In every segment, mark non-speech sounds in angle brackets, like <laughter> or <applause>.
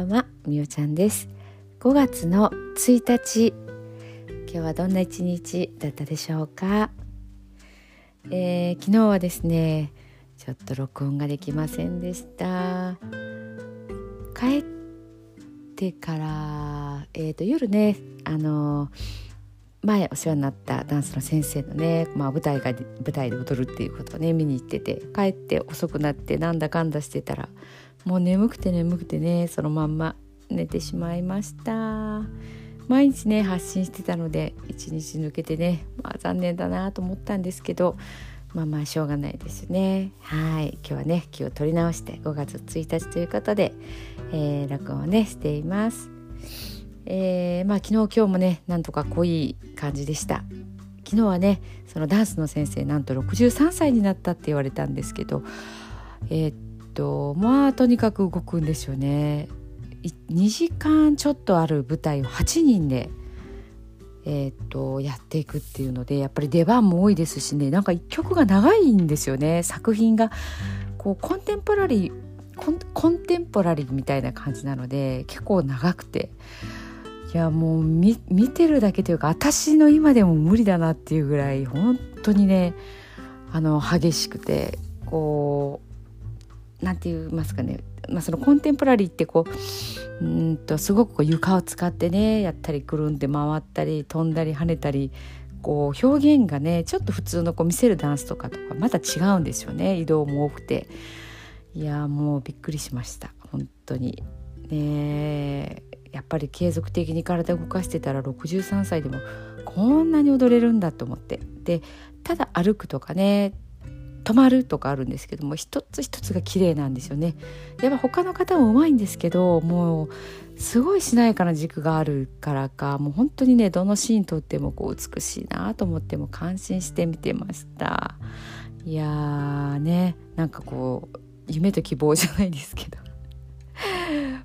ばんはみおちゃんです。5月の1日。今日はどんな一日だったでしょうか、えー、昨日はですねちょっと録音ができませんでした。帰ってから、えーと、夜ねあの前お世話になったダンスの先生のね、まあ、舞台が舞台で踊るっていうことをね見に行ってて帰って遅くなってなんだかんだしてたらもう眠くて眠くてねそのまんま寝てしまいました。毎日ね発信してたので一日抜けてね、まあ、残念だなと思ったんですけどまあまあしょうがないですね。はい。今日はね気を取り直して5月1日ということで、えー、録音をねしています。えー、まあ昨日今日もねなんとか濃い感じでした。昨日はねそのダンスの先生なんと63歳になったって言われたんですけどえー、とまあとにかく動くんですよね。2時間ちょっとある舞台を8人で、えー、とやっていくっていうのでやっぱり出番も多いですしね。なんか一曲が長いんですよね。作品がこうコンテンポラリーコンテンポラリーみたいな感じなので結構長くて。いやもう見てるだけというか私の今でも無理だなっていうぐらい本当にねあの激しくてこう何て言いますかね、まあ、そのコンテンポラリーってこううんとすごくこう床を使ってねやったりくるんで回ったり飛んだり跳ねたりこう表現がねちょっと普通のこう見せるダンスとかとかまた違うんですよね。移動も多くて。いやもうびっくりしました。本当に。ねやっぱり継続的に体を動かしてたら63歳でもこんなに踊れるんだと思って。でただ歩くとかね止まるとかあるんですけども一つ一つが綺麗なんですよね。やっぱ他の方もうまいんですけどもうすごいしなやかな軸があるからかもう本当にねどのシーンとってもこう美しいなと思っても感心して見てました。いやーねなんかこう夢と希望じゃないですけど。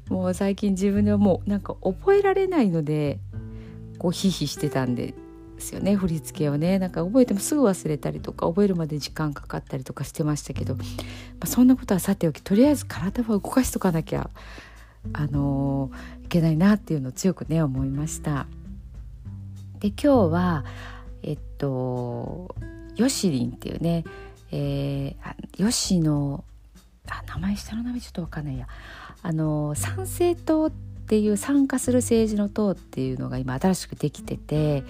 もう最近自分ではもうなんか覚えられないのでこうヒヒしてたんでですよね振り付けをねなんか覚えてもすぐ忘れたりとか覚えるまで時間かかったりとかしてましたけど、まあ、そんなことはさておきとりあえず体は動かしとかなきゃあのー、いけないなっていうのを強くね思いました。で今日はえっとヨシリンっていうね、えー、ヨシのあ名前下の名前ちょっと分かんないやあの参政党ってっていう参加する政治の党っていうのが今新しくできてて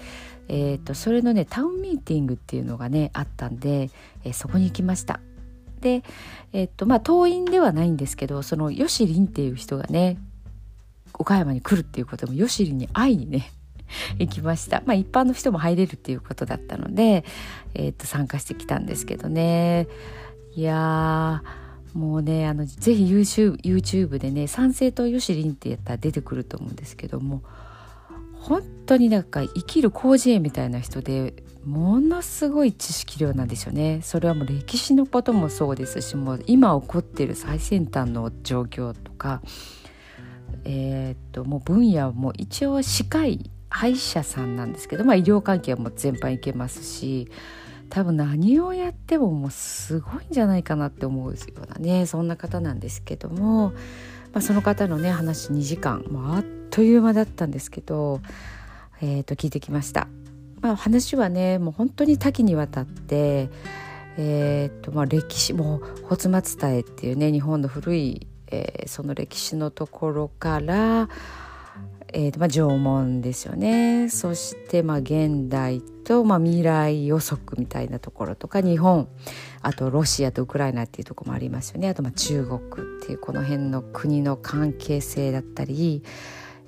えーと、それのねタウンミーティングっていうのがねあったんで、えー、そこに行きました。で、えーとまあ、党員ではないんですけどそのヨシリンっていう人がね岡山に来るっていうこともヨシリンに会いにね <laughs> 行きました。まあ一般の人も入れるっていうことだったので、えー、と参加してきたんですけどね。いやもうねあのぜひ YouTube, YouTube でね「参政党ヨシリン」ってやったら出てくると思うんですけども本当になんか生きる広辞苑みたいな人でものすごい知識量なんですよね。それはもう歴史のこともそうですしもう今起こっている最先端の状況とかえー、っともう分野も一応歯科医歯医者さんなんですけど、まあ、医療関係はもう全般いけますし多分何をやってももうすごいんじゃないかなって思うようなね。そんな方なんですけども、まあ、その方のね話2時間。もうあっという間だったんですけど、えー、と聞いてきました。まあ、話はねもう本当に多岐にわたって、えーとまあ、歴史も穂松伝っていうね日本の古い、えー、その歴史のところから、えーとまあ、縄文ですよね。そして、まあ、現代と、まあ、未来予測みたいなところとか日本あとロシアとウクライナっていうとこもありますよね。あとまあ中国っていうこの辺の国の関係性だったり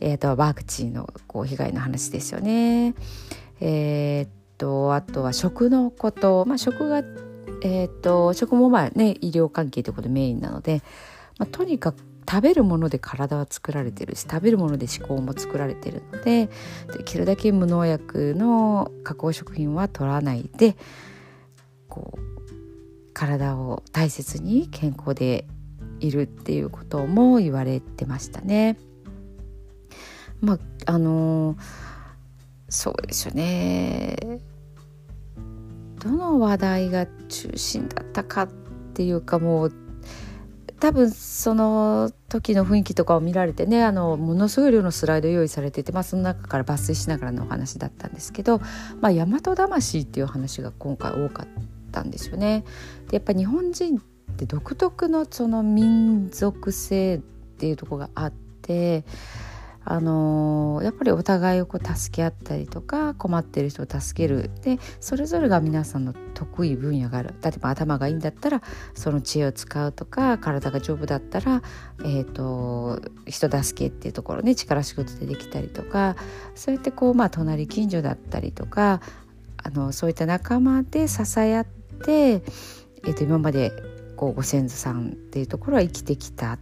えーと、ワクチンのこう被害の話ですよね。えー、っとあとは食のこと、まあ、食が、えー、っと食もまあね医療関係ということメインなので、まあ、とにかく食べるもので体は作られてるし食べるもので思考も作られてるのでできるだけ無農薬の加工食品は取らないでこう体を大切に健康でいるっていうことも言われてましたね。まああのそうですよねどの話題が中心だったかっていうかもう多分その時の雰囲気とかを見られてねあのものすごい量のスライド用意されてて、まあ、その中から抜粋しながらのお話だったんですけど、まあ、大和魂っていう話が今回多かったんですよね。でやっぱ日本人って独特のその民族性っていうとこがあってあのー、やっぱりお互いをこう助け合ったりとか困ってる人を助ける。でそれぞれが皆さんの得意分野がある。例えば頭がいいんだったらその知恵を使うとか体が丈夫だったら、えーと、人助けっていうところね力仕事でできたりとかそうやってこう、まあ、隣近所だったりとかあのそういった仲間で支え合って、えーと今までこうご先祖さんっていうところは生きてきた。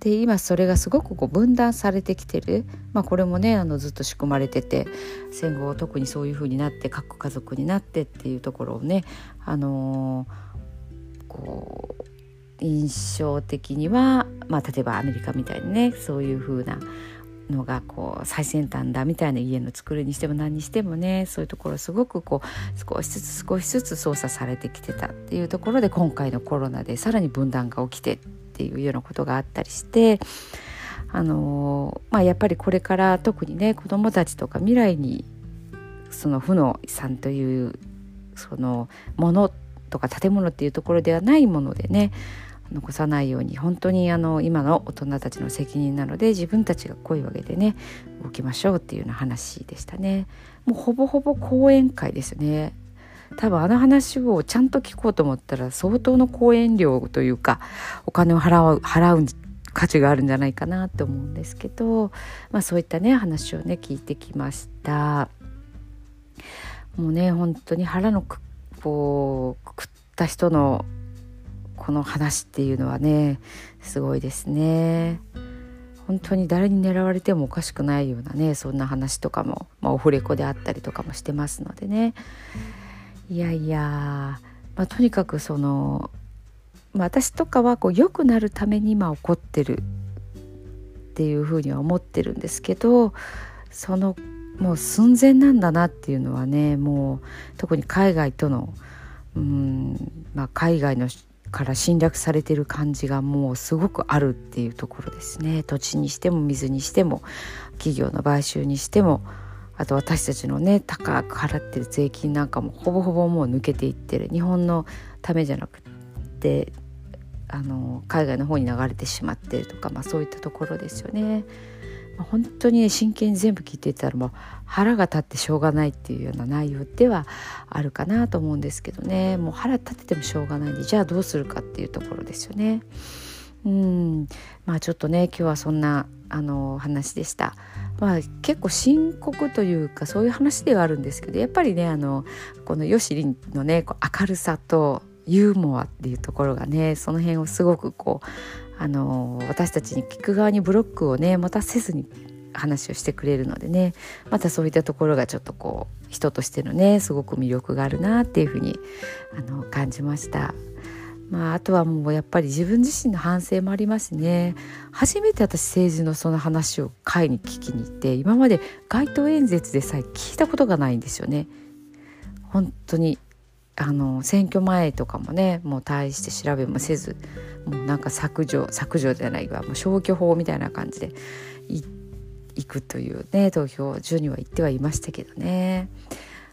で今それがすごくこう分断されてきてる、まあ、これもねあのずっと仕組まれてて戦後特にそういう風になって各家族になってっていうところをね、あのー、こう印象的には、まあ、例えばアメリカみたいにねそういう風なのがこう最先端だみたいな家の作るにしても何にしてもねそういうところすごくこう少しずつ少しずつ操作されてきてたっていうところで今回のコロナでさらに分断が起きてっていうようなことがあったりしてあのまあ、やっぱりこれから特にね子どもたちとか未来にその負の遺産というそのものとか建物っていうところではないものでね残さないように本当にあの今の大人たちの責任なので自分たちが声を上げてね動きましょうっていうような話でしたね。もうほぼほぼ講演会ですね。多分あの話をちゃんと聞こうと思ったら相当の講演料というかお金を払う払う価値があるんじゃないかなと思うんですけど、まあ、そういったね話をね聞いてきました。もうね本当に腹のくこうくくった人のこの話っていうのはねすごいですね。本当に誰に狙われてもおかしくないようなねそんな話とかも、まあ、オフレコであったりとかもしてますのでね。いやいや、まあ、とにかくその、まあ、私とかはこう良くなるために今起こってるっていうふうには思ってるんですけどそのもう寸前なんだなっていうのはねもう特に海外とのうん、まあ、海外のから侵略されてる感じがもうすごくあるっていうところですね。土地にしても水にしても企業の買収にしてもあと私たちのね高く払ってる税金なんかもほぼほぼもう抜けていってる日本のためじゃなくてあの海外の方に流れてしまってるとか、まあ、そういったところですよね。まあ、本当に、ね、真剣に全部聞いていたらもう腹が立ってしょうがないっていうような内容ではあるかなと思うんですけどねもう腹立ててもしょうがないんでじゃあどうするかっていうところですよね。うんまあちょっとね今日はそんなあの話でした。まあ、結構深刻というかそういう話ではあるんですけどやっぱりねあのこのヨシリンのねこう明るさとユーモアっていうところがねその辺をすごくこうあの私たちに聞く側にブロックをね持たせずに話をしてくれるのでねまたそういったところがちょっとこう人としてのねすごく魅力があるなっていうふうにあの感じました。まあ、あとはもうやっぱり自分自身の反省もありますね。初めて私政治のその話を会に聞きに行って今まで街頭演説でさえ聞いたことがないんですよね。本当にあの選挙前とかもねもう大して調べもせずもうなんか削除削除じゃないわもう消去法みたいな感じで行くというね投票所には行ってはいましたけどね、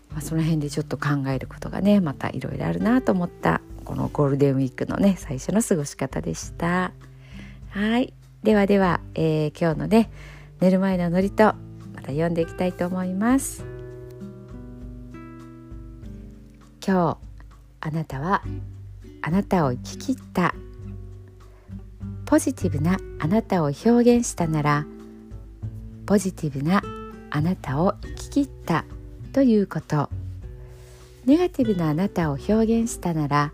まあ、その辺でちょっと考えることがねまたいろいろあるなと思ったこのゴールデンウィークのね最初の過ごし方でした。はい。ではでは、えー、今日のね寝る前のノリとまた読んでいきたいと思います。今日あなたはあなたを生き切った。ポジティブなあなたを表現したならポジティブなあなたを生き切ったということ。ネガティブなあなたを表現したなら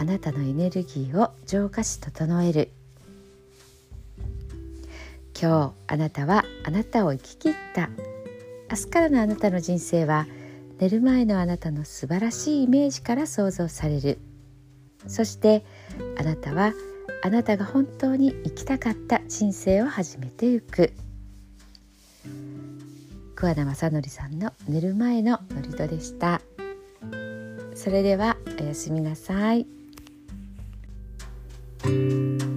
あなたのエネルギーを浄化し整える。今日あなたはあなたを生き切った。明日からのあなたの人生は寝る前のあなたの素晴らしいイメージから想像される。そしてあなたはあなたが本当に生きたかった人生を始めていく。桑名正則さんの寝る前の祝詞でした。それではおやすみなさい。Música